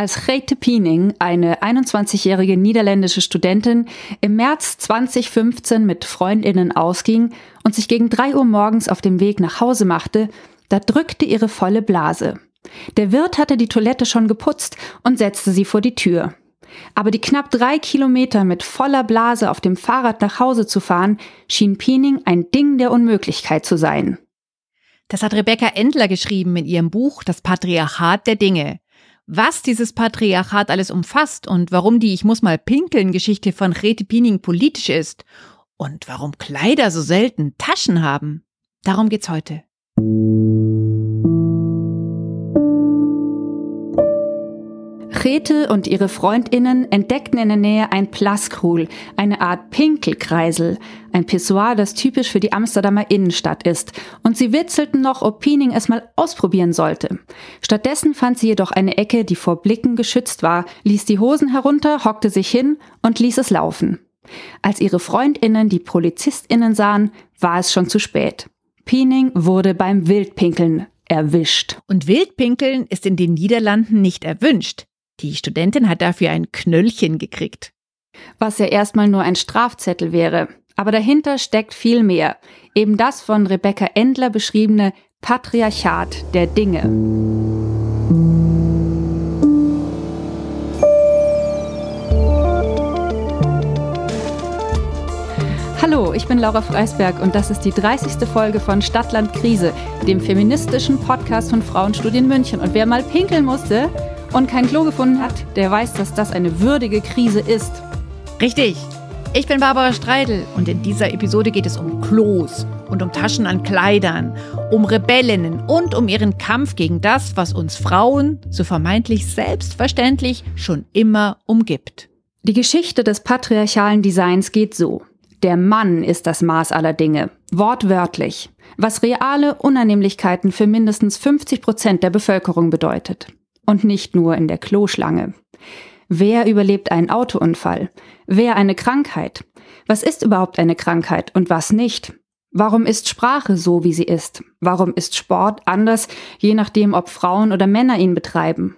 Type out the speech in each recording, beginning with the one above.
Als Grete Piening, eine 21-jährige niederländische Studentin, im März 2015 mit Freundinnen ausging und sich gegen drei Uhr morgens auf dem Weg nach Hause machte, da drückte ihre volle Blase. Der Wirt hatte die Toilette schon geputzt und setzte sie vor die Tür. Aber die knapp drei Kilometer mit voller Blase auf dem Fahrrad nach Hause zu fahren, schien Piening ein Ding der Unmöglichkeit zu sein. Das hat Rebecca Endler geschrieben in ihrem Buch Das Patriarchat der Dinge. Was dieses Patriarchat alles umfasst und warum die Ich muss mal pinkeln Geschichte von Grete Piening politisch ist und warum Kleider so selten Taschen haben, darum geht's heute. Grete und ihre Freundinnen entdeckten in der Nähe ein Plaskrul, eine Art Pinkelkreisel, ein Pissoir, das typisch für die Amsterdamer Innenstadt ist, und sie witzelten noch, ob Piening es mal ausprobieren sollte. Stattdessen fand sie jedoch eine Ecke, die vor Blicken geschützt war, ließ die Hosen herunter, hockte sich hin und ließ es laufen. Als ihre Freundinnen die Polizistinnen sahen, war es schon zu spät. Piening wurde beim Wildpinkeln erwischt. Und Wildpinkeln ist in den Niederlanden nicht erwünscht. Die Studentin hat dafür ein Knöllchen gekriegt. Was ja erstmal nur ein Strafzettel wäre. Aber dahinter steckt viel mehr. Eben das von Rebecca Endler beschriebene Patriarchat der Dinge. Hallo, ich bin Laura Freisberg und das ist die 30. Folge von Stadtland Krise, dem feministischen Podcast von Frauenstudien München. Und wer mal pinkeln musste, und kein Klo gefunden hat, der weiß, dass das eine würdige Krise ist. Richtig. Ich bin Barbara Streidel und in dieser Episode geht es um Klos und um Taschen an Kleidern, um Rebellinnen und um ihren Kampf gegen das, was uns Frauen so vermeintlich selbstverständlich schon immer umgibt. Die Geschichte des patriarchalen Designs geht so. Der Mann ist das Maß aller Dinge, wortwörtlich, was reale Unannehmlichkeiten für mindestens 50 Prozent der Bevölkerung bedeutet. Und nicht nur in der Kloschlange. Wer überlebt einen Autounfall? Wer eine Krankheit? Was ist überhaupt eine Krankheit und was nicht? Warum ist Sprache so, wie sie ist? Warum ist Sport anders, je nachdem, ob Frauen oder Männer ihn betreiben?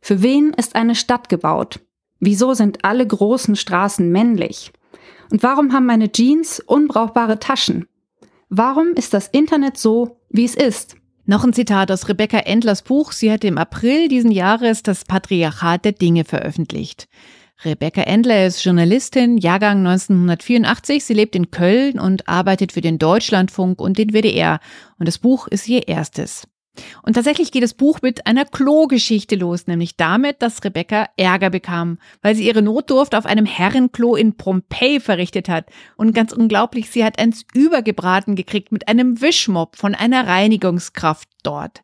Für wen ist eine Stadt gebaut? Wieso sind alle großen Straßen männlich? Und warum haben meine Jeans unbrauchbare Taschen? Warum ist das Internet so, wie es ist? Noch ein Zitat aus Rebecca Endlers Buch. Sie hat im April diesen Jahres das Patriarchat der Dinge veröffentlicht. Rebecca Endler ist Journalistin, Jahrgang 1984. Sie lebt in Köln und arbeitet für den Deutschlandfunk und den WDR. Und das Buch ist ihr erstes. Und tatsächlich geht das Buch mit einer Klogeschichte los, nämlich damit, dass Rebecca Ärger bekam, weil sie ihre Notdurft auf einem Herrenklo in Pompeji verrichtet hat. Und ganz unglaublich, sie hat eins übergebraten gekriegt mit einem Wischmob von einer Reinigungskraft dort.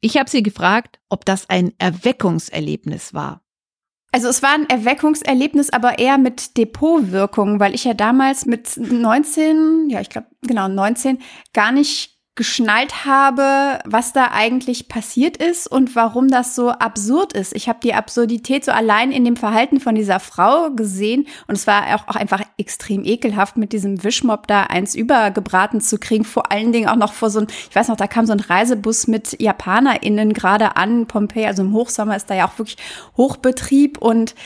Ich habe sie gefragt, ob das ein Erweckungserlebnis war. Also es war ein Erweckungserlebnis, aber eher mit Depotwirkung, weil ich ja damals mit 19, ja, ich glaube genau 19, gar nicht geschnallt habe, was da eigentlich passiert ist und warum das so absurd ist. Ich habe die Absurdität so allein in dem Verhalten von dieser Frau gesehen und es war auch, auch einfach extrem ekelhaft, mit diesem Wischmob da eins übergebraten zu kriegen. Vor allen Dingen auch noch vor so ein, ich weiß noch, da kam so ein Reisebus mit JapanerInnen gerade an Pompeji, also im Hochsommer ist da ja auch wirklich Hochbetrieb und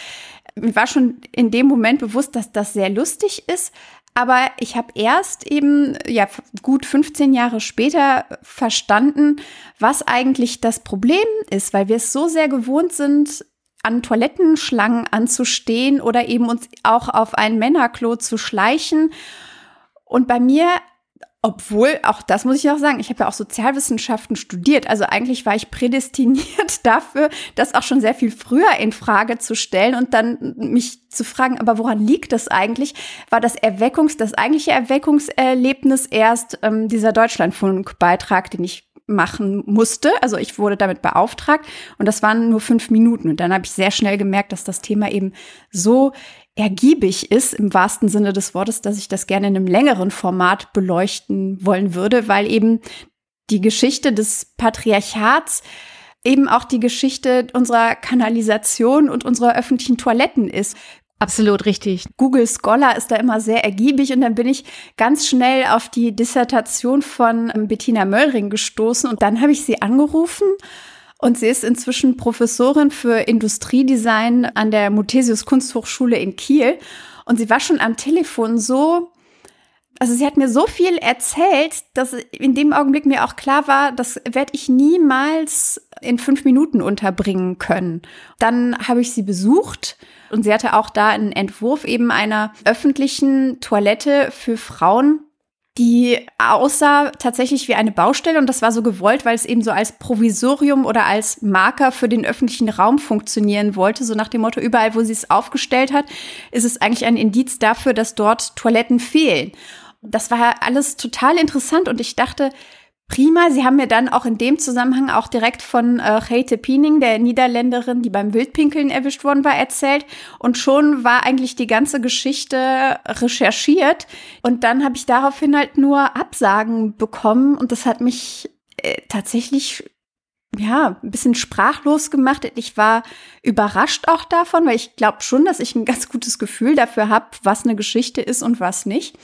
mir war schon in dem Moment bewusst, dass das sehr lustig ist, aber ich habe erst eben, ja, gut 15 Jahre später verstanden, was eigentlich das Problem ist, weil wir es so sehr gewohnt sind, an Toilettenschlangen anzustehen oder eben uns auch auf ein Männerklo zu schleichen. Und bei mir obwohl, auch das muss ich auch sagen, ich habe ja auch Sozialwissenschaften studiert. Also eigentlich war ich prädestiniert dafür, das auch schon sehr viel früher in Frage zu stellen und dann mich zu fragen, aber woran liegt das eigentlich? War das Erweckungs, das eigentliche Erweckungserlebnis erst ähm, dieser Deutschlandfunkbeitrag, den ich machen musste. Also ich wurde damit beauftragt und das waren nur fünf Minuten. Und dann habe ich sehr schnell gemerkt, dass das Thema eben so ergiebig ist, im wahrsten Sinne des Wortes, dass ich das gerne in einem längeren Format beleuchten wollen würde, weil eben die Geschichte des Patriarchats eben auch die Geschichte unserer Kanalisation und unserer öffentlichen Toiletten ist. Absolut richtig. Google Scholar ist da immer sehr ergiebig und dann bin ich ganz schnell auf die Dissertation von Bettina Möllring gestoßen und dann habe ich sie angerufen Und sie ist inzwischen Professorin für Industriedesign an der Muthesius Kunsthochschule in Kiel. Und sie war schon am Telefon so, also sie hat mir so viel erzählt, dass in dem Augenblick mir auch klar war, das werde ich niemals in fünf Minuten unterbringen können. Dann habe ich sie besucht und sie hatte auch da einen Entwurf eben einer öffentlichen Toilette für Frauen, die aussah tatsächlich wie eine Baustelle und das war so gewollt, weil es eben so als Provisorium oder als Marker für den öffentlichen Raum funktionieren wollte. So nach dem Motto, überall, wo sie es aufgestellt hat, ist es eigentlich ein Indiz dafür, dass dort Toiletten fehlen. Das war alles total interessant und ich dachte, prima. Sie haben mir dann auch in dem Zusammenhang auch direkt von äh, Heite Piening, der Niederländerin, die beim Wildpinkeln erwischt worden war, erzählt. Und schon war eigentlich die ganze Geschichte recherchiert. Und dann habe ich daraufhin halt nur Absagen bekommen. Und das hat mich äh, tatsächlich ja, ein bisschen sprachlos gemacht. Ich war überrascht auch davon, weil ich glaube schon, dass ich ein ganz gutes Gefühl dafür habe, was eine Geschichte ist und was nicht.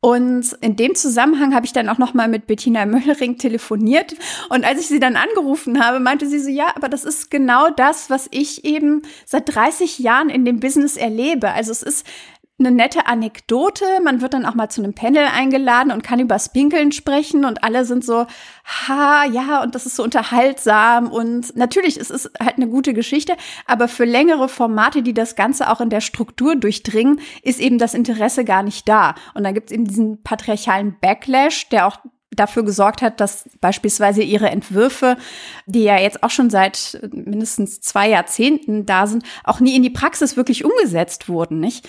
Und in dem Zusammenhang habe ich dann auch noch mal mit Bettina Möllering telefoniert. Und als ich sie dann angerufen habe, meinte sie so, ja, aber das ist genau das, was ich eben seit 30 Jahren in dem Business erlebe. Also es ist eine nette Anekdote. Man wird dann auch mal zu einem Panel eingeladen und kann über Spinkeln sprechen und alle sind so, ha, ja, und das ist so unterhaltsam und natürlich, es ist halt eine gute Geschichte, aber für längere Formate, die das Ganze auch in der Struktur durchdringen, ist eben das Interesse gar nicht da. Und dann gibt es eben diesen patriarchalen Backlash, der auch dafür gesorgt hat, dass beispielsweise ihre Entwürfe, die ja jetzt auch schon seit mindestens zwei Jahrzehnten da sind, auch nie in die Praxis wirklich umgesetzt wurden, nicht?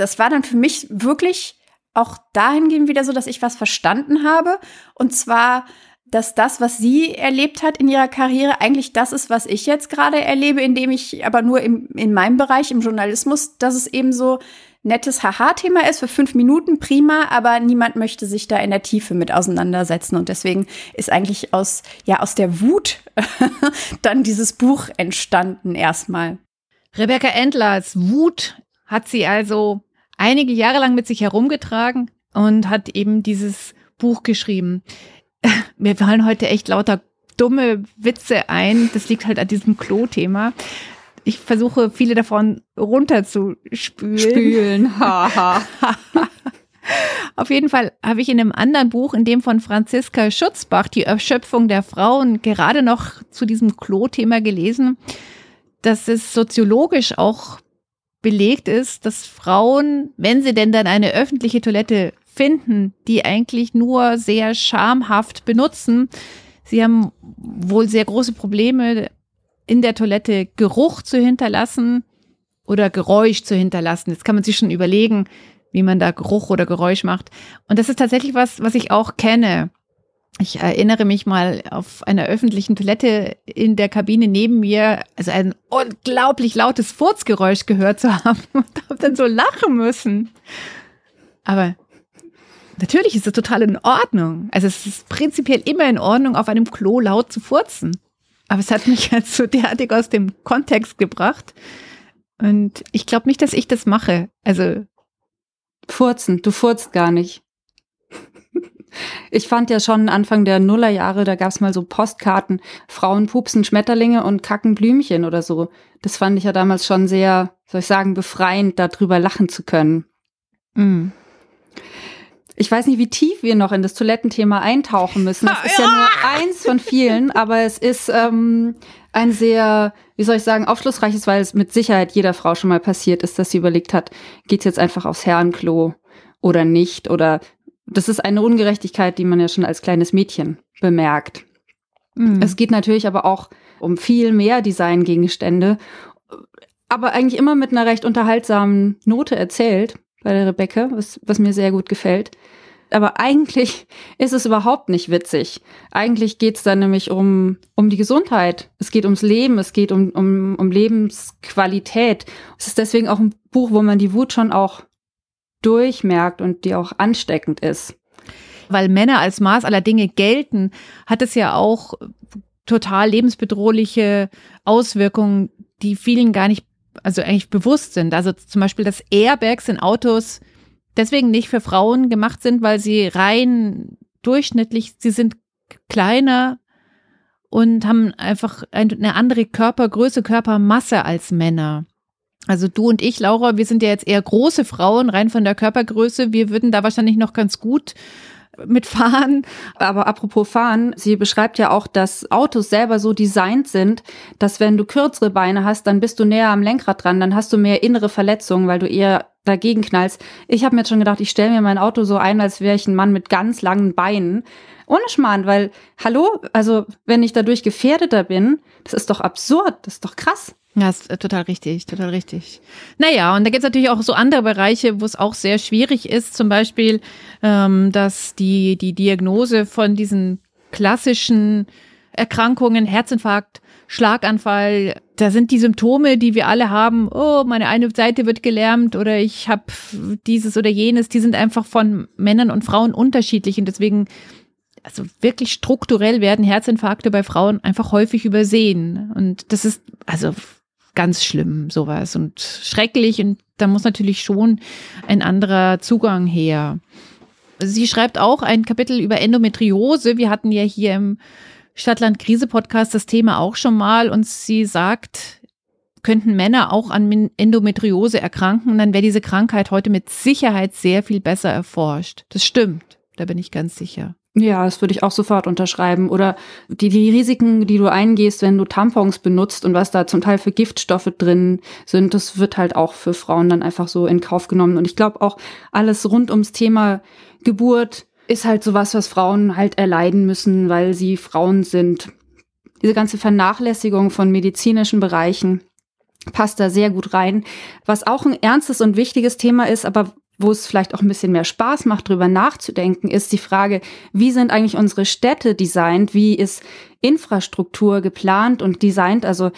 Das war dann für mich wirklich auch dahingehend wieder so, dass ich was verstanden habe. Und zwar, dass das, was sie erlebt hat in ihrer Karriere, eigentlich das ist, was ich jetzt gerade erlebe, indem ich aber nur im, in meinem Bereich, im Journalismus, dass es eben so nettes Haha-Thema ist für fünf Minuten, prima, aber niemand möchte sich da in der Tiefe mit auseinandersetzen. Und deswegen ist eigentlich aus, ja, aus der Wut dann dieses Buch entstanden erstmal. Rebecca Endlers Wut hat sie also einige Jahre lang mit sich herumgetragen und hat eben dieses Buch geschrieben. Mir fallen heute echt lauter dumme Witze ein. Das liegt halt an diesem Klo-Thema. Ich versuche viele davon runterzuspülen. Spülen, haha. Auf jeden Fall habe ich in einem anderen Buch, in dem von Franziska Schutzbach, die Erschöpfung der Frauen, gerade noch zu diesem Klo-Thema gelesen, dass es soziologisch auch belegt ist, dass Frauen, wenn sie denn dann eine öffentliche Toilette finden, die eigentlich nur sehr schamhaft benutzen, sie haben wohl sehr große Probleme in der Toilette Geruch zu hinterlassen oder Geräusch zu hinterlassen. Jetzt kann man sich schon überlegen, wie man da Geruch oder Geräusch macht. Und das ist tatsächlich was, was ich auch kenne. Ich erinnere mich mal auf einer öffentlichen Toilette in der Kabine neben mir, also ein unglaublich lautes Furzgeräusch gehört zu haben und habe dann so lachen müssen. Aber natürlich ist es total in Ordnung. Also es ist prinzipiell immer in Ordnung, auf einem Klo laut zu furzen. Aber es hat mich halt so derartig aus dem Kontext gebracht. Und ich glaube nicht, dass ich das mache. Also. Furzen, du furzt gar nicht. Ich fand ja schon Anfang der Nullerjahre, da gab's mal so Postkarten, Frauen pupsen Schmetterlinge und kacken Blümchen oder so. Das fand ich ja damals schon sehr, soll ich sagen, befreiend, darüber lachen zu können. Mhm. Ich weiß nicht, wie tief wir noch in das Toilettenthema eintauchen müssen. Es ist ja nur eins von vielen, aber es ist ähm, ein sehr, wie soll ich sagen, aufschlussreiches, weil es mit Sicherheit jeder Frau schon mal passiert ist, dass sie überlegt hat, geht's jetzt einfach aufs Herrenklo oder nicht oder das ist eine Ungerechtigkeit, die man ja schon als kleines Mädchen bemerkt. Mhm. Es geht natürlich aber auch um viel mehr Designgegenstände, aber eigentlich immer mit einer recht unterhaltsamen Note erzählt bei der Rebecca, was, was mir sehr gut gefällt. Aber eigentlich ist es überhaupt nicht witzig. Eigentlich geht es dann nämlich um, um die Gesundheit. Es geht ums Leben, es geht um, um, um Lebensqualität. Es ist deswegen auch ein Buch, wo man die Wut schon auch durchmerkt und die auch ansteckend ist. Weil Männer als Maß aller Dinge gelten, hat es ja auch total lebensbedrohliche Auswirkungen, die vielen gar nicht, also eigentlich bewusst sind. Also zum Beispiel, dass Airbags in Autos deswegen nicht für Frauen gemacht sind, weil sie rein durchschnittlich, sie sind kleiner und haben einfach eine andere Körpergröße, Körpermasse als Männer. Also du und ich, Laura, wir sind ja jetzt eher große Frauen, rein von der Körpergröße. Wir würden da wahrscheinlich noch ganz gut mit Fahren. Aber apropos Fahren, sie beschreibt ja auch, dass Autos selber so designt sind, dass wenn du kürzere Beine hast, dann bist du näher am Lenkrad dran, dann hast du mehr innere Verletzungen, weil du eher dagegen knallst. Ich habe mir jetzt schon gedacht, ich stelle mir mein Auto so ein, als wäre ich ein Mann mit ganz langen Beinen. Ohne Schmarrn, weil, hallo, also wenn ich dadurch gefährdeter bin, das ist doch absurd, das ist doch krass. Ja, ist äh, total richtig, total richtig. Naja, und da gibt es natürlich auch so andere Bereiche, wo es auch sehr schwierig ist, zum Beispiel, ähm, dass die, die Diagnose von diesen klassischen Erkrankungen, Herzinfarkt, Schlaganfall, da sind die Symptome, die wir alle haben, oh, meine eine Seite wird gelähmt oder ich habe dieses oder jenes, die sind einfach von Männern und Frauen unterschiedlich. Und deswegen also wirklich strukturell werden Herzinfarkte bei Frauen einfach häufig übersehen. Und das ist also ganz schlimm, sowas und schrecklich. Und da muss natürlich schon ein anderer Zugang her. Sie schreibt auch ein Kapitel über Endometriose. Wir hatten ja hier im Stadtland-Krise-Podcast das Thema auch schon mal und sie sagt, könnten Männer auch an Endometriose erkranken, dann wäre diese Krankheit heute mit Sicherheit sehr viel besser erforscht. Das stimmt, da bin ich ganz sicher. Ja, das würde ich auch sofort unterschreiben. Oder die, die Risiken, die du eingehst, wenn du Tampons benutzt und was da zum Teil für Giftstoffe drin sind, das wird halt auch für Frauen dann einfach so in Kauf genommen. Und ich glaube auch alles rund ums Thema Geburt ist halt sowas, was Frauen halt erleiden müssen, weil sie Frauen sind. Diese ganze Vernachlässigung von medizinischen Bereichen passt da sehr gut rein. Was auch ein ernstes und wichtiges Thema ist, aber wo es vielleicht auch ein bisschen mehr Spaß macht, drüber nachzudenken, ist die Frage, wie sind eigentlich unsere Städte designt? Wie ist Infrastruktur geplant und designt? Also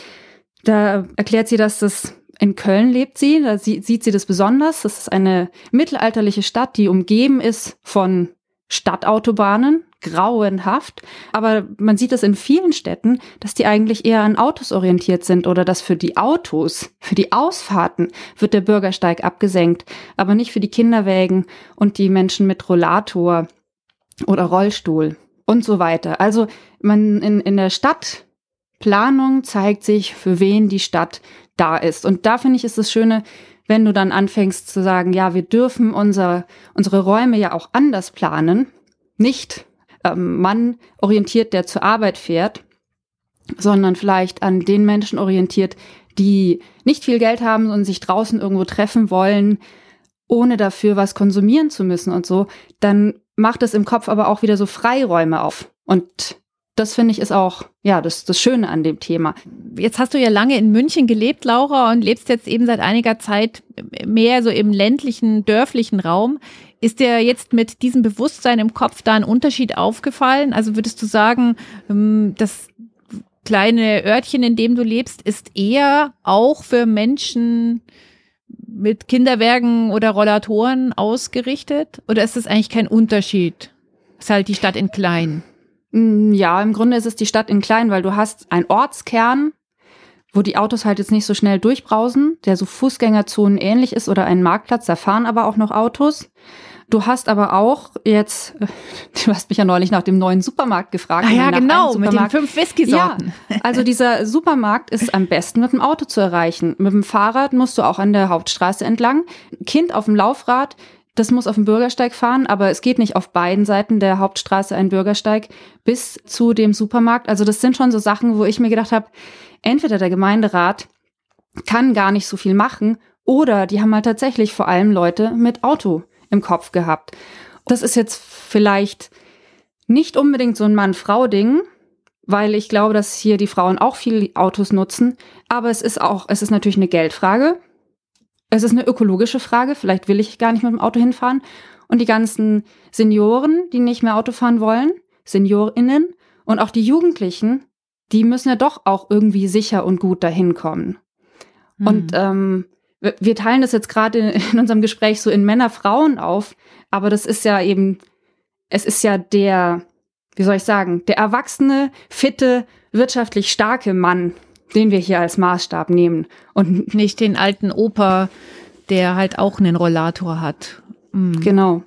da erklärt sie, dass das in Köln lebt sie, da sieht sie das besonders. Das ist eine mittelalterliche Stadt, die umgeben ist von Stadtautobahnen, grauenhaft. Aber man sieht es in vielen Städten, dass die eigentlich eher an Autos orientiert sind oder dass für die Autos, für die Ausfahrten wird der Bürgersteig abgesenkt, aber nicht für die Kinderwägen und die Menschen mit Rollator oder Rollstuhl und so weiter. Also man in, in der Stadtplanung zeigt sich, für wen die Stadt da ist. Und da finde ich ist das Schöne, wenn du dann anfängst zu sagen, ja, wir dürfen unser, unsere Räume ja auch anders planen, nicht ähm, Mann orientiert, der zur Arbeit fährt, sondern vielleicht an den Menschen orientiert, die nicht viel Geld haben und sich draußen irgendwo treffen wollen, ohne dafür was konsumieren zu müssen und so, dann macht es im Kopf aber auch wieder so Freiräume auf. Und das finde ich ist auch, ja, das, das Schöne an dem Thema. Jetzt hast du ja lange in München gelebt, Laura, und lebst jetzt eben seit einiger Zeit mehr so im ländlichen, dörflichen Raum. Ist dir jetzt mit diesem Bewusstsein im Kopf da ein Unterschied aufgefallen? Also würdest du sagen, ähm, das kleine Örtchen, in dem du lebst, ist eher auch für Menschen mit Kinderwerken oder Rollatoren ausgerichtet? Oder ist das eigentlich kein Unterschied? Ist halt die Stadt in klein. Mm, ja, im Grunde ist es die Stadt in klein, weil du hast einen Ortskern, wo die Autos halt jetzt nicht so schnell durchbrausen, der so Fußgängerzonen ähnlich ist oder einen Marktplatz, da fahren aber auch noch Autos. Du hast aber auch jetzt, du hast mich ja neulich nach dem neuen Supermarkt gefragt. Ah ja, genau, mit den fünf Whisky-Sorten. Ja, also dieser Supermarkt ist am besten mit dem Auto zu erreichen. Mit dem Fahrrad musst du auch an der Hauptstraße entlang. Kind auf dem Laufrad, das muss auf dem Bürgersteig fahren, aber es geht nicht auf beiden Seiten der Hauptstraße ein Bürgersteig bis zu dem Supermarkt. Also das sind schon so Sachen, wo ich mir gedacht habe, entweder der Gemeinderat kann gar nicht so viel machen oder die haben halt tatsächlich vor allem Leute mit Auto im Kopf gehabt. Das ist jetzt vielleicht nicht unbedingt so ein Mann-Frau-Ding, weil ich glaube, dass hier die Frauen auch viel Autos nutzen. Aber es ist auch, es ist natürlich eine Geldfrage. Es ist eine ökologische Frage. Vielleicht will ich gar nicht mit dem Auto hinfahren. Und die ganzen Senioren, die nicht mehr Auto fahren wollen, SeniorInnen und auch die Jugendlichen, die müssen ja doch auch irgendwie sicher und gut dahin kommen. Mhm. Und ähm, wir teilen das jetzt gerade in unserem Gespräch so in Männer, Frauen auf, aber das ist ja eben, es ist ja der, wie soll ich sagen, der erwachsene, fitte, wirtschaftlich starke Mann, den wir hier als Maßstab nehmen und nicht den alten Opa, der halt auch einen Rollator hat. Mhm. Genau.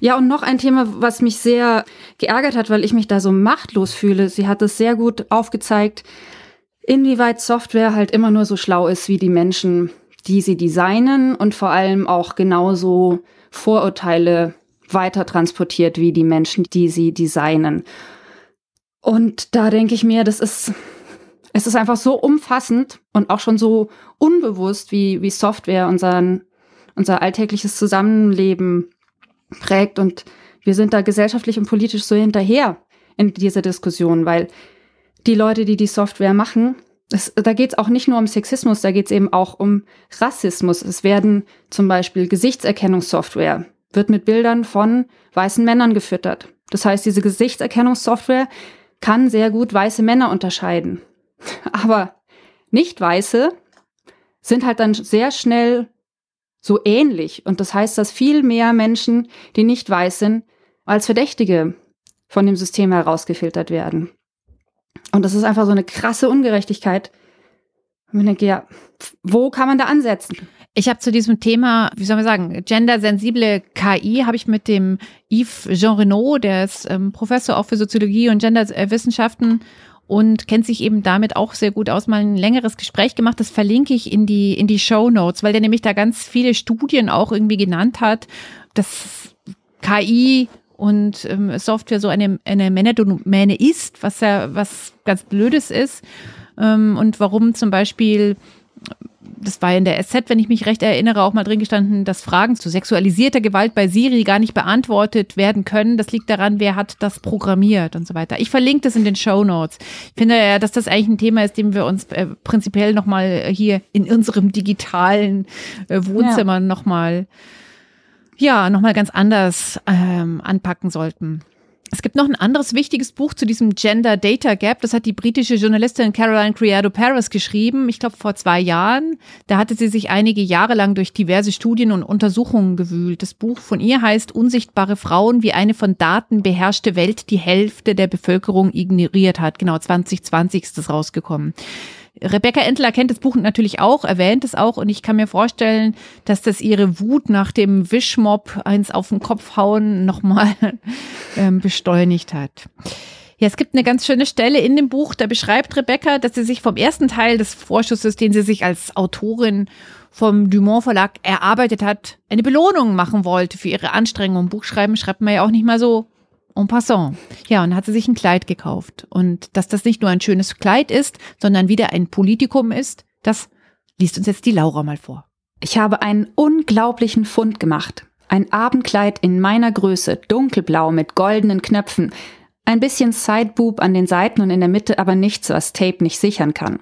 Ja, und noch ein Thema, was mich sehr geärgert hat, weil ich mich da so machtlos fühle. Sie hat es sehr gut aufgezeigt, inwieweit Software halt immer nur so schlau ist wie die Menschen, die sie designen und vor allem auch genauso Vorurteile weiter transportiert wie die Menschen, die sie designen. Und da denke ich mir, das ist, es ist einfach so umfassend und auch schon so unbewusst, wie, wie Software unseren, unser alltägliches Zusammenleben prägt. Und wir sind da gesellschaftlich und politisch so hinterher in dieser Diskussion, weil die Leute, die die Software machen, es, da geht es auch nicht nur um Sexismus, da geht es eben auch um Rassismus. Es werden zum Beispiel Gesichtserkennungssoftware, wird mit Bildern von weißen Männern gefüttert. Das heißt, diese Gesichtserkennungssoftware kann sehr gut weiße Männer unterscheiden. Aber nicht weiße sind halt dann sehr schnell so ähnlich. Und das heißt, dass viel mehr Menschen, die nicht weiß sind, als Verdächtige von dem System herausgefiltert werden. Und das ist einfach so eine krasse Ungerechtigkeit. Und ich denke, ja, wo kann man da ansetzen? Ich habe zu diesem Thema, wie soll man sagen, gendersensible KI, habe ich mit dem Yves Jean Renaud, der ist ähm, Professor auch für Soziologie und Genderwissenschaften und kennt sich eben damit auch sehr gut aus, mal ein längeres Gespräch gemacht. Das verlinke ich in die, in die Show Notes, weil der nämlich da ganz viele Studien auch irgendwie genannt hat, dass KI und ähm, Software so eine, eine Männerdomäne ist, was ja was ganz Blödes ist. Ähm, und warum zum Beispiel das war in der SZ, wenn ich mich recht erinnere, auch mal drin gestanden, dass Fragen zu sexualisierter Gewalt bei Siri gar nicht beantwortet werden können. Das liegt daran, wer hat das programmiert und so weiter. Ich verlinke das in den Show Notes. Ich finde ja, dass das eigentlich ein Thema ist, dem wir uns äh, prinzipiell nochmal hier in unserem digitalen äh, Wohnzimmer ja. nochmal, ja, nochmal ganz anders ähm, anpacken sollten. Es gibt noch ein anderes wichtiges Buch zu diesem Gender Data Gap. Das hat die britische Journalistin Caroline Criado Paris geschrieben, ich glaube vor zwei Jahren. Da hatte sie sich einige Jahre lang durch diverse Studien und Untersuchungen gewühlt. Das Buch von ihr heißt Unsichtbare Frauen, wie eine von Daten beherrschte Welt die Hälfte der Bevölkerung ignoriert hat. Genau, 2020 ist das rausgekommen. Rebecca Entler kennt das Buch natürlich auch, erwähnt es auch und ich kann mir vorstellen, dass das ihre Wut nach dem Wischmob eins auf den Kopf hauen nochmal ähm, beschleunigt hat. Ja, es gibt eine ganz schöne Stelle in dem Buch, da beschreibt Rebecca, dass sie sich vom ersten Teil des Vorschusses, den sie sich als Autorin vom Dumont Verlag erarbeitet hat, eine Belohnung machen wollte für ihre Anstrengungen. Buchschreiben schreibt man ja auch nicht mal so En passant. Ja, und hat sie sich ein Kleid gekauft. Und dass das nicht nur ein schönes Kleid ist, sondern wieder ein Politikum ist, das liest uns jetzt die Laura mal vor. Ich habe einen unglaublichen Fund gemacht. Ein Abendkleid in meiner Größe, dunkelblau mit goldenen Knöpfen. Ein bisschen Sideboob an den Seiten und in der Mitte aber nichts, was Tape nicht sichern kann.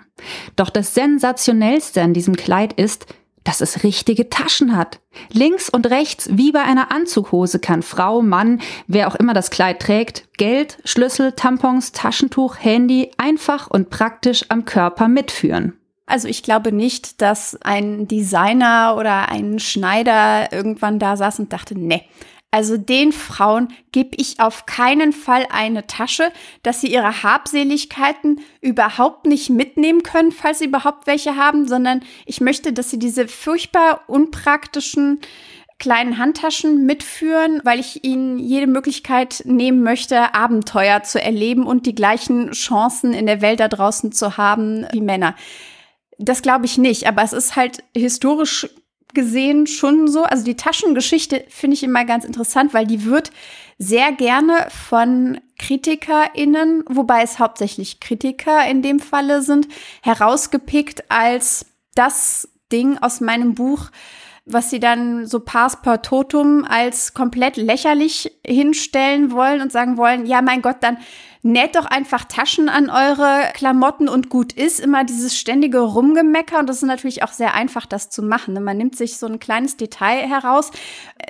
Doch das sensationellste an diesem Kleid ist, dass es richtige Taschen hat. Links und rechts, wie bei einer Anzughose, kann Frau, Mann, wer auch immer das Kleid trägt, Geld, Schlüssel, Tampons, Taschentuch, Handy einfach und praktisch am Körper mitführen. Also ich glaube nicht, dass ein Designer oder ein Schneider irgendwann da saß und dachte, ne, also den Frauen gebe ich auf keinen Fall eine Tasche, dass sie ihre Habseligkeiten überhaupt nicht mitnehmen können, falls sie überhaupt welche haben, sondern ich möchte, dass sie diese furchtbar unpraktischen kleinen Handtaschen mitführen, weil ich ihnen jede Möglichkeit nehmen möchte, Abenteuer zu erleben und die gleichen Chancen in der Welt da draußen zu haben wie Männer. Das glaube ich nicht, aber es ist halt historisch gesehen schon so. Also die Taschengeschichte finde ich immer ganz interessant, weil die wird sehr gerne von KritikerInnen, wobei es hauptsächlich Kritiker in dem Falle sind, herausgepickt als das Ding aus meinem Buch, was sie dann so pars per totum als komplett lächerlich hinstellen wollen und sagen wollen, ja, mein Gott, dann näht doch einfach Taschen an eure Klamotten und gut ist. Immer dieses ständige Rumgemecker und das ist natürlich auch sehr einfach, das zu machen. Man nimmt sich so ein kleines Detail heraus,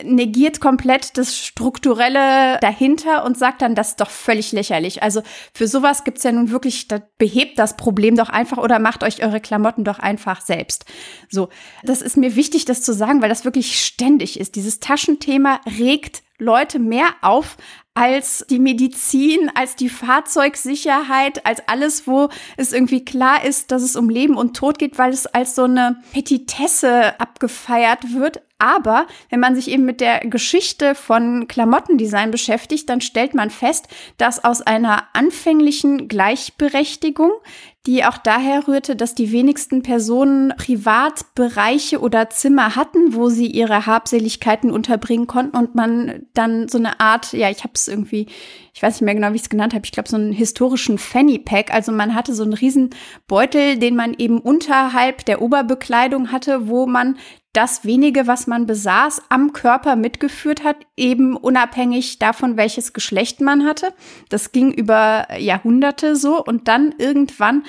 negiert komplett das Strukturelle dahinter und sagt dann, das ist doch völlig lächerlich. Also für sowas gibt's ja nun wirklich, da behebt das Problem doch einfach oder macht euch eure Klamotten doch einfach selbst. So, das ist mir wichtig, das zu sagen, weil das wirklich ständig ist. Dieses Taschenthema regt Leute mehr auf als die Medizin, als die Fahrzeugsicherheit, als alles, wo es irgendwie klar ist, dass es um Leben und Tod geht, weil es als so eine Petitesse abgefeiert wird. Aber wenn man sich eben mit der Geschichte von Klamottendesign beschäftigt, dann stellt man fest, dass aus einer anfänglichen Gleichberechtigung die auch daher rührte, dass die wenigsten Personen Privatbereiche oder Zimmer hatten, wo sie ihre Habseligkeiten unterbringen konnten und man dann so eine Art, ja, ich habe es irgendwie, ich weiß nicht mehr genau, wie ich es genannt habe, ich glaube so einen historischen Fanny Pack, also man hatte so einen riesen Beutel, den man eben unterhalb der Oberbekleidung hatte, wo man das wenige, was man besaß, am Körper mitgeführt hat, eben unabhängig davon, welches Geschlecht man hatte. Das ging über Jahrhunderte so. Und dann irgendwann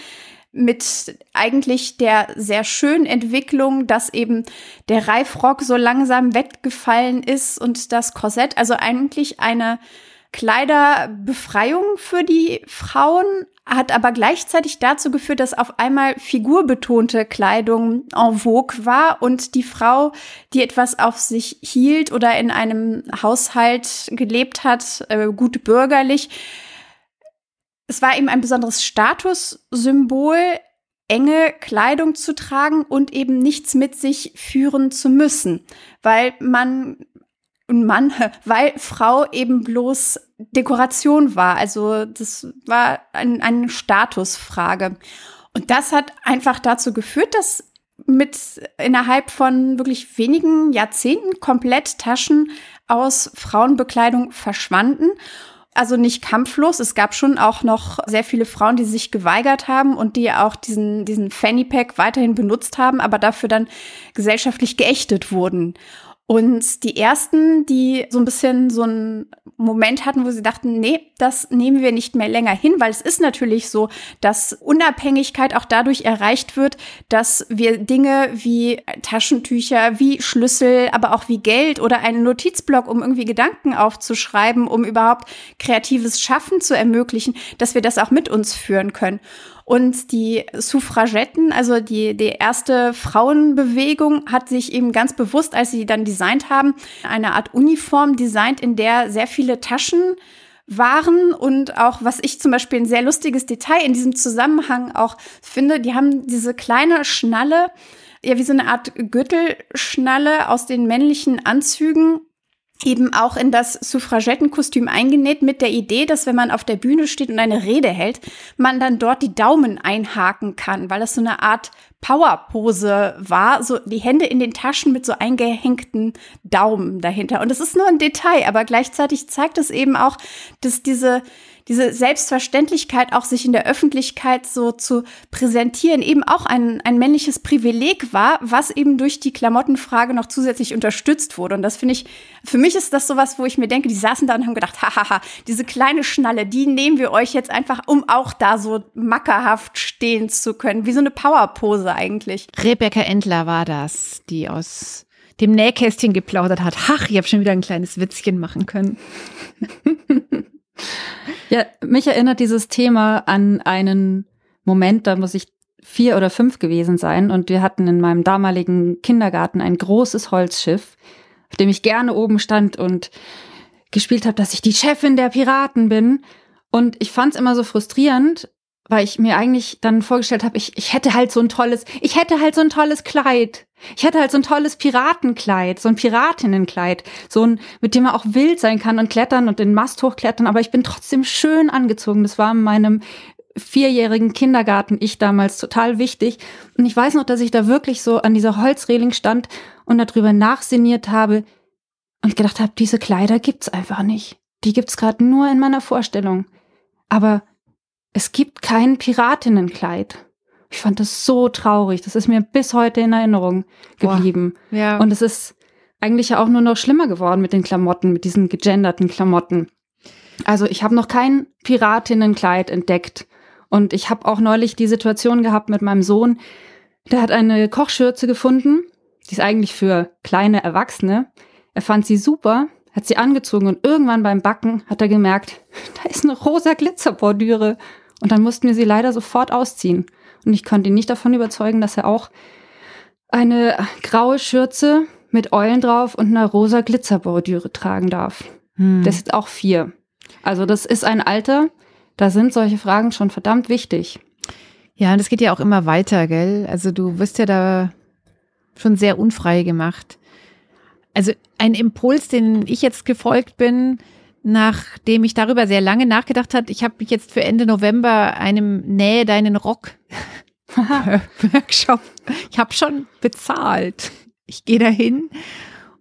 mit eigentlich der sehr schönen Entwicklung, dass eben der Reifrock so langsam weggefallen ist und das Korsett, also eigentlich eine Kleiderbefreiung für die Frauen, hat aber gleichzeitig dazu geführt, dass auf einmal figurbetonte Kleidung en vogue war und die Frau, die etwas auf sich hielt oder in einem Haushalt gelebt hat, äh, gut bürgerlich, es war eben ein besonderes Statussymbol, enge Kleidung zu tragen und eben nichts mit sich führen zu müssen, weil man und Mann, weil Frau eben bloß Dekoration war. Also das war ein, eine Statusfrage. Und das hat einfach dazu geführt, dass mit innerhalb von wirklich wenigen Jahrzehnten komplett Taschen aus Frauenbekleidung verschwanden. Also nicht kampflos. Es gab schon auch noch sehr viele Frauen, die sich geweigert haben und die auch diesen, diesen Fanny Pack weiterhin benutzt haben, aber dafür dann gesellschaftlich geächtet wurden. Und die ersten, die so ein bisschen so einen Moment hatten, wo sie dachten, nee, das nehmen wir nicht mehr länger hin, weil es ist natürlich so, dass Unabhängigkeit auch dadurch erreicht wird, dass wir Dinge wie Taschentücher, wie Schlüssel, aber auch wie Geld oder einen Notizblock, um irgendwie Gedanken aufzuschreiben, um überhaupt kreatives Schaffen zu ermöglichen, dass wir das auch mit uns führen können. Und die Suffragetten, also die, die erste Frauenbewegung, hat sich eben ganz bewusst, als sie dann designt haben, eine Art Uniform designt, in der sehr viele Taschen waren. Und auch, was ich zum Beispiel ein sehr lustiges Detail in diesem Zusammenhang auch finde, die haben diese kleine Schnalle, ja, wie so eine Art Gürtelschnalle aus den männlichen Anzügen eben auch in das Suffragettenkostüm eingenäht mit der Idee, dass wenn man auf der Bühne steht und eine Rede hält, man dann dort die Daumen einhaken kann, weil das so eine Art Powerpose war, so die Hände in den Taschen mit so eingehängten Daumen dahinter. Und das ist nur ein Detail, aber gleichzeitig zeigt es eben auch, dass diese diese Selbstverständlichkeit, auch sich in der Öffentlichkeit so zu präsentieren, eben auch ein, ein männliches Privileg war, was eben durch die Klamottenfrage noch zusätzlich unterstützt wurde. Und das finde ich, für mich ist das sowas, wo ich mir denke, die saßen da und haben gedacht, hahaha, diese kleine Schnalle, die nehmen wir euch jetzt einfach, um auch da so mackerhaft stehen zu können, wie so eine Powerpose eigentlich. Rebecca Endler war das, die aus dem Nähkästchen geplaudert hat. Ach, ich habe schon wieder ein kleines Witzchen machen können. Ja, mich erinnert dieses Thema an einen Moment, da muss ich vier oder fünf gewesen sein und wir hatten in meinem damaligen Kindergarten ein großes Holzschiff, auf dem ich gerne oben stand und gespielt habe, dass ich die Chefin der Piraten bin. Und ich fand es immer so frustrierend, weil ich mir eigentlich dann vorgestellt habe, ich, ich hätte halt so ein tolles, ich hätte halt so ein tolles Kleid. Ich hätte halt so ein tolles Piratenkleid, so ein Piratinnenkleid, so ein, mit dem man auch wild sein kann und klettern und den Mast hochklettern, aber ich bin trotzdem schön angezogen. Das war in meinem vierjährigen Kindergarten ich damals total wichtig. Und ich weiß noch, dass ich da wirklich so an dieser Holzreling stand und darüber nachsiniert habe und gedacht habe, diese Kleider gibt's einfach nicht. Die gibt's gerade nur in meiner Vorstellung. Aber es gibt kein Piratinnenkleid. Ich fand das so traurig. Das ist mir bis heute in Erinnerung geblieben. Boah, ja. Und es ist eigentlich ja auch nur noch schlimmer geworden mit den Klamotten, mit diesen gegenderten Klamotten. Also ich habe noch kein Piratinnenkleid entdeckt. Und ich habe auch neulich die Situation gehabt mit meinem Sohn, der hat eine Kochschürze gefunden. Die ist eigentlich für kleine Erwachsene. Er fand sie super, hat sie angezogen und irgendwann beim Backen hat er gemerkt, da ist eine rosa Glitzerbordüre. Und dann mussten wir sie leider sofort ausziehen. Und ich konnte ihn nicht davon überzeugen, dass er auch eine graue Schürze mit Eulen drauf und einer rosa Glitzerbordüre tragen darf. Hm. Das ist jetzt auch vier. Also das ist ein Alter, da sind solche Fragen schon verdammt wichtig. Ja, und es geht ja auch immer weiter, gell? Also du wirst ja da schon sehr unfrei gemacht. Also ein Impuls, den ich jetzt gefolgt bin, nachdem ich darüber sehr lange nachgedacht habe. Ich habe mich jetzt für Ende November einem Nähe deinen Rock Workshop. Ich habe schon bezahlt. Ich gehe dahin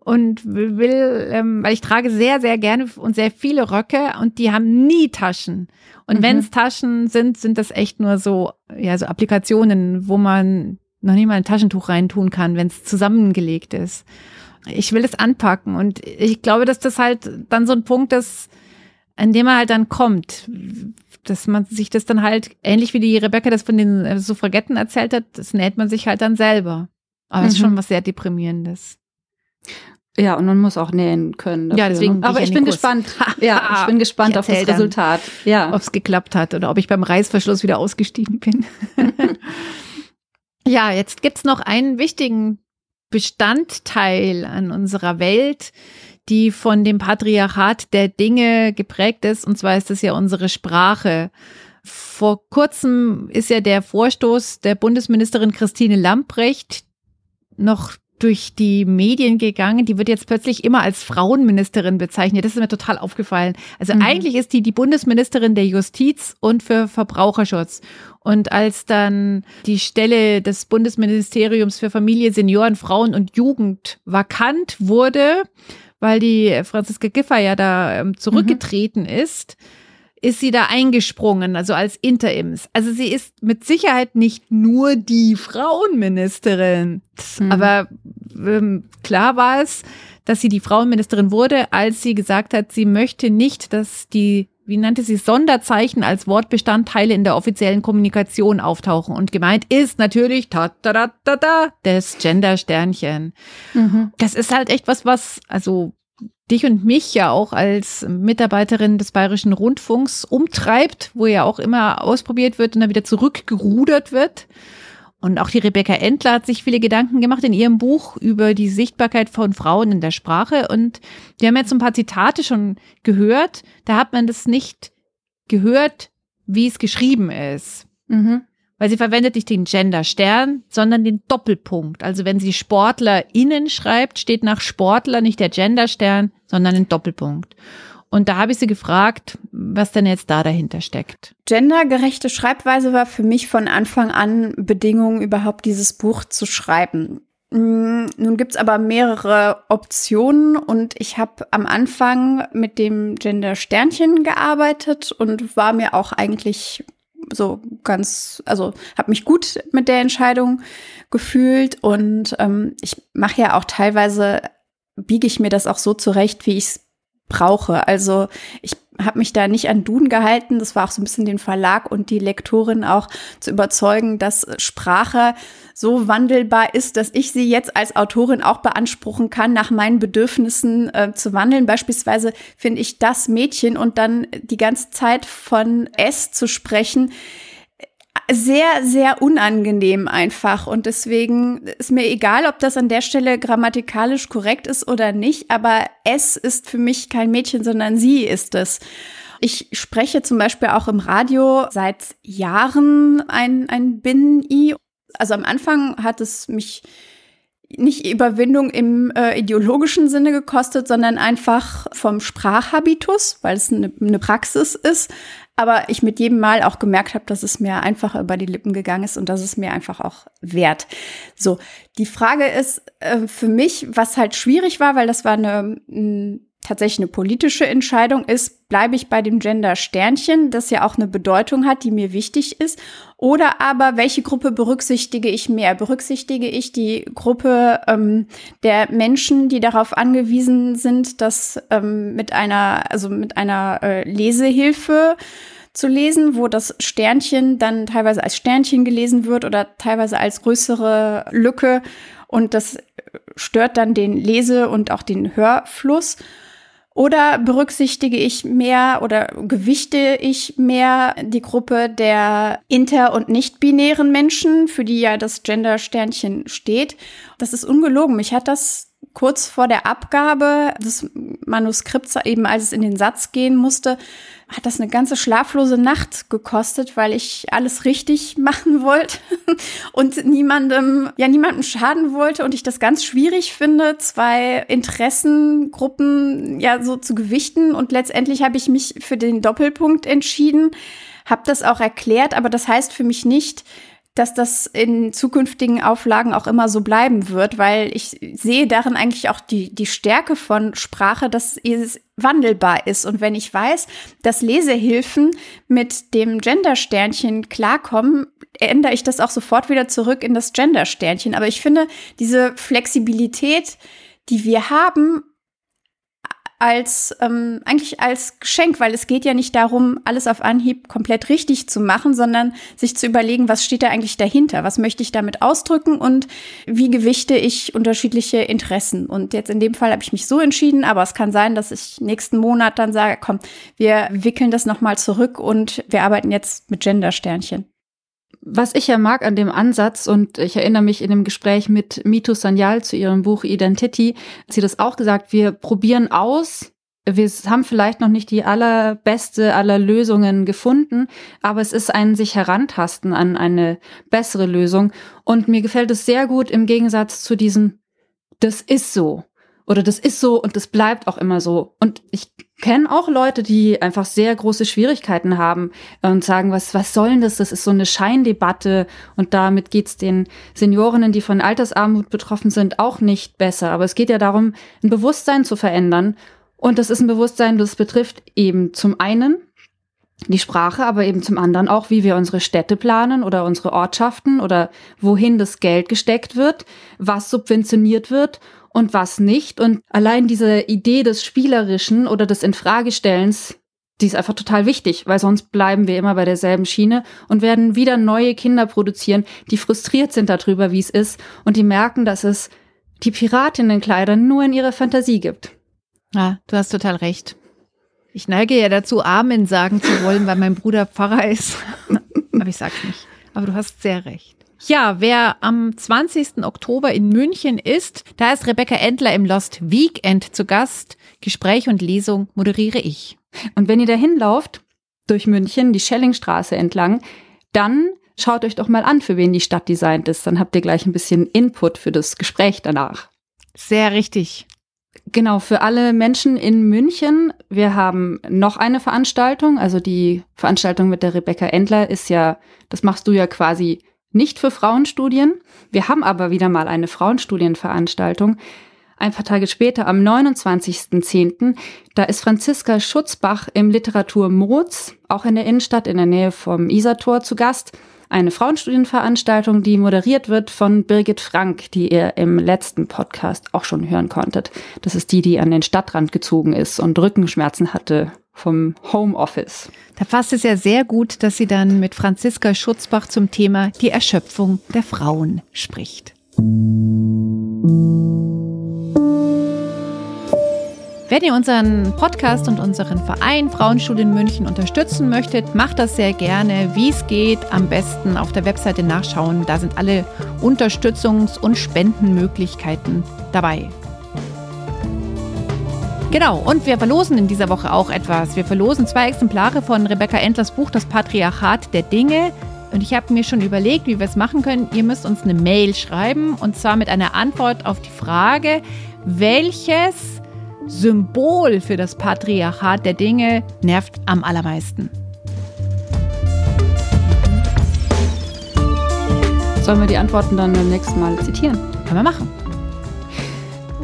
und will, ähm, weil ich trage sehr, sehr gerne und sehr viele Röcke und die haben nie Taschen. Und mhm. wenn es Taschen sind, sind das echt nur so, ja, so Applikationen, wo man noch nie mal ein Taschentuch reintun kann, wenn es zusammengelegt ist. Ich will es anpacken und ich glaube, dass das halt dann so ein Punkt ist, an dem er halt dann kommt, dass man sich das dann halt, ähnlich wie die Rebecca das von den äh, Suffragetten erzählt hat, das näht man sich halt dann selber. Aber es mhm. ist schon was sehr Deprimierendes. Ja, und man muss auch nähen können. Dafür. Ja, deswegen. Aber ich bin Kurs. gespannt. Ja, ich bin gespannt ich auf das Resultat. Ja. Ob es geklappt hat oder ob ich beim Reißverschluss wieder ausgestiegen bin. ja, jetzt gibt's noch einen wichtigen Bestandteil an unserer Welt, die von dem Patriarchat der Dinge geprägt ist. Und zwar ist es ja unsere Sprache. Vor kurzem ist ja der Vorstoß der Bundesministerin Christine Lamprecht noch durch die Medien gegangen. Die wird jetzt plötzlich immer als Frauenministerin bezeichnet. Das ist mir total aufgefallen. Also mhm. eigentlich ist die die Bundesministerin der Justiz und für Verbraucherschutz. Und als dann die Stelle des Bundesministeriums für Familie, Senioren, Frauen und Jugend vakant wurde, weil die Franziska Giffer ja da ähm, zurückgetreten mhm. ist, ist sie da eingesprungen, also als Interims. Also sie ist mit Sicherheit nicht nur die Frauenministerin, mhm. aber ähm, klar war es, dass sie die Frauenministerin wurde, als sie gesagt hat, sie möchte nicht, dass die wie nannte sie Sonderzeichen als Wortbestandteile in der offiziellen Kommunikation auftauchen. Und gemeint ist natürlich ta ta ta ta, ta das Gender-Sternchen. Mhm. Das ist halt echt was, was, also dich und mich ja auch als Mitarbeiterin des Bayerischen Rundfunks umtreibt, wo ja auch immer ausprobiert wird und dann wieder zurückgerudert wird. Und auch die Rebecca Endler hat sich viele Gedanken gemacht in ihrem Buch über die Sichtbarkeit von Frauen in der Sprache. Und wir haben jetzt ein paar Zitate schon gehört. Da hat man das nicht gehört, wie es geschrieben ist. Mhm. Weil sie verwendet nicht den Gender-Stern, sondern den Doppelpunkt. Also wenn sie SportlerInnen schreibt, steht nach Sportler nicht der Gender-Stern, sondern ein Doppelpunkt. Und da habe ich sie gefragt, was denn jetzt da dahinter steckt. Gendergerechte Schreibweise war für mich von Anfang an Bedingung, überhaupt dieses Buch zu schreiben. Mm, nun gibt's aber mehrere Optionen und ich habe am Anfang mit dem Gender Sternchen gearbeitet und war mir auch eigentlich so ganz, also habe mich gut mit der Entscheidung gefühlt und ähm, ich mache ja auch teilweise biege ich mir das auch so zurecht, wie ich es brauche. Also ich habe mich da nicht an Duden gehalten. Das war auch so ein bisschen den Verlag und die Lektorin auch zu überzeugen, dass Sprache so wandelbar ist, dass ich sie jetzt als Autorin auch beanspruchen kann, nach meinen Bedürfnissen äh, zu wandeln. Beispielsweise finde ich das Mädchen und dann die ganze Zeit von S zu sprechen, sehr, sehr unangenehm einfach. Und deswegen ist mir egal, ob das an der Stelle grammatikalisch korrekt ist oder nicht, aber es ist für mich kein Mädchen, sondern sie ist es. Ich spreche zum Beispiel auch im Radio seit Jahren ein, ein Binnen-I. Also am Anfang hat es mich nicht Überwindung im äh, ideologischen Sinne gekostet, sondern einfach vom Sprachhabitus, weil es eine, eine Praxis ist aber ich mit jedem Mal auch gemerkt habe, dass es mir einfach über die Lippen gegangen ist und dass es mir einfach auch wert. So, die Frage ist äh, für mich, was halt schwierig war, weil das war eine mh, tatsächlich eine politische Entscheidung ist, bleibe ich bei dem Gender-Sternchen, das ja auch eine Bedeutung hat, die mir wichtig ist, oder aber welche Gruppe berücksichtige ich mehr? Berücksichtige ich die Gruppe ähm, der Menschen, die darauf angewiesen sind, dass ähm, mit einer, also mit einer äh, Lesehilfe zu lesen, wo das Sternchen dann teilweise als Sternchen gelesen wird oder teilweise als größere Lücke und das stört dann den Lese- und auch den Hörfluss. Oder berücksichtige ich mehr oder gewichte ich mehr die Gruppe der inter- und nicht-binären Menschen, für die ja das Gender-Sternchen steht? Das ist ungelogen. Mich hat das kurz vor der Abgabe des Manuskripts, eben als es in den Satz gehen musste, hat das eine ganze schlaflose Nacht gekostet, weil ich alles richtig machen wollte und niemandem, ja, niemandem schaden wollte und ich das ganz schwierig finde, zwei Interessengruppen ja so zu gewichten. Und letztendlich habe ich mich für den Doppelpunkt entschieden, habe das auch erklärt, aber das heißt für mich nicht, dass das in zukünftigen Auflagen auch immer so bleiben wird, weil ich sehe darin eigentlich auch die, die Stärke von Sprache, dass es wandelbar ist. Und wenn ich weiß, dass Lesehilfen mit dem Gender-Sternchen klarkommen, ändere ich das auch sofort wieder zurück in das Gender-Sternchen. Aber ich finde, diese Flexibilität, die wir haben, als ähm, eigentlich als Geschenk, weil es geht ja nicht darum, alles auf Anhieb komplett richtig zu machen, sondern sich zu überlegen, was steht da eigentlich dahinter, was möchte ich damit ausdrücken und wie gewichte ich unterschiedliche Interessen. Und jetzt in dem Fall habe ich mich so entschieden, aber es kann sein, dass ich nächsten Monat dann sage, komm, wir wickeln das nochmal zurück und wir arbeiten jetzt mit Gender-Sternchen. Was ich ja mag an dem Ansatz, und ich erinnere mich in dem Gespräch mit Mitu Sanyal zu ihrem Buch Identity, hat sie das auch gesagt, wir probieren aus, wir haben vielleicht noch nicht die allerbeste aller Lösungen gefunden, aber es ist ein sich herantasten an eine bessere Lösung. Und mir gefällt es sehr gut im Gegensatz zu diesem, das ist so. Oder das ist so und das bleibt auch immer so. Und ich kenne auch Leute, die einfach sehr große Schwierigkeiten haben und sagen, was, was soll denn das? Das ist so eine Scheindebatte und damit geht's den Seniorinnen, die von Altersarmut betroffen sind, auch nicht besser. Aber es geht ja darum, ein Bewusstsein zu verändern. Und das ist ein Bewusstsein, das betrifft eben zum einen die Sprache, aber eben zum anderen auch, wie wir unsere Städte planen oder unsere Ortschaften oder wohin das Geld gesteckt wird, was subventioniert wird und was nicht. Und allein diese Idee des Spielerischen oder des Infragestellens, die ist einfach total wichtig, weil sonst bleiben wir immer bei derselben Schiene und werden wieder neue Kinder produzieren, die frustriert sind darüber, wie es ist und die merken, dass es die Piratinenkleider nur in ihrer Fantasie gibt. Ja, du hast total recht. Ich neige ja dazu, Amen sagen zu wollen, weil mein Bruder Pfarrer ist. Aber ich sag's nicht. Aber du hast sehr recht. Ja, wer am 20. Oktober in München ist, da ist Rebecca Endler im Lost Weekend zu Gast. Gespräch und Lesung moderiere ich. Und wenn ihr dahin lauft, durch München, die Schellingstraße entlang, dann schaut euch doch mal an, für wen die Stadt designt ist. Dann habt ihr gleich ein bisschen Input für das Gespräch danach. Sehr richtig. Genau, für alle Menschen in München. Wir haben noch eine Veranstaltung. Also die Veranstaltung mit der Rebecca Endler ist ja, das machst du ja quasi nicht für Frauenstudien. Wir haben aber wieder mal eine Frauenstudienveranstaltung. Ein paar Tage später, am 29.10., da ist Franziska Schutzbach im Literatur Moz, auch in der Innenstadt in der Nähe vom Isartor zu Gast. Eine Frauenstudienveranstaltung, die moderiert wird von Birgit Frank, die ihr im letzten Podcast auch schon hören konntet. Das ist die, die an den Stadtrand gezogen ist und Rückenschmerzen hatte vom Homeoffice. Da fasst es ja sehr gut, dass sie dann mit Franziska Schutzbach zum Thema die Erschöpfung der Frauen spricht. Wenn ihr unseren Podcast und unseren Verein Frauenstudien München unterstützen möchtet, macht das sehr gerne. Wie es geht, am besten auf der Webseite nachschauen. Da sind alle Unterstützungs- und Spendenmöglichkeiten dabei. Genau, und wir verlosen in dieser Woche auch etwas. Wir verlosen zwei Exemplare von Rebecca Endlers Buch Das Patriarchat der Dinge. Und ich habe mir schon überlegt, wie wir es machen können. Ihr müsst uns eine Mail schreiben und zwar mit einer Antwort auf die Frage, welches Symbol für das Patriarchat der Dinge nervt am allermeisten. Sollen wir die Antworten dann beim nächsten Mal zitieren? Können wir machen.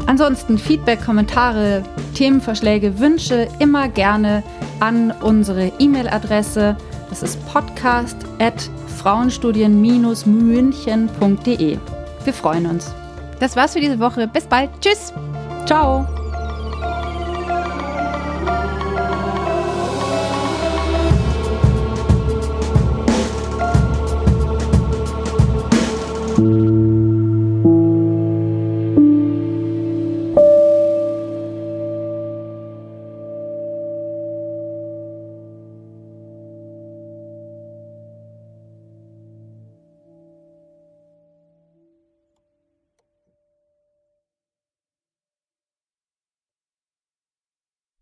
Ansonsten Feedback, Kommentare, Themenvorschläge, Wünsche immer gerne an unsere E-Mail-Adresse. Das ist podcast at frauenstudien-münchen.de. Wir freuen uns. Das war's für diese Woche. Bis bald. Tschüss. Ciao.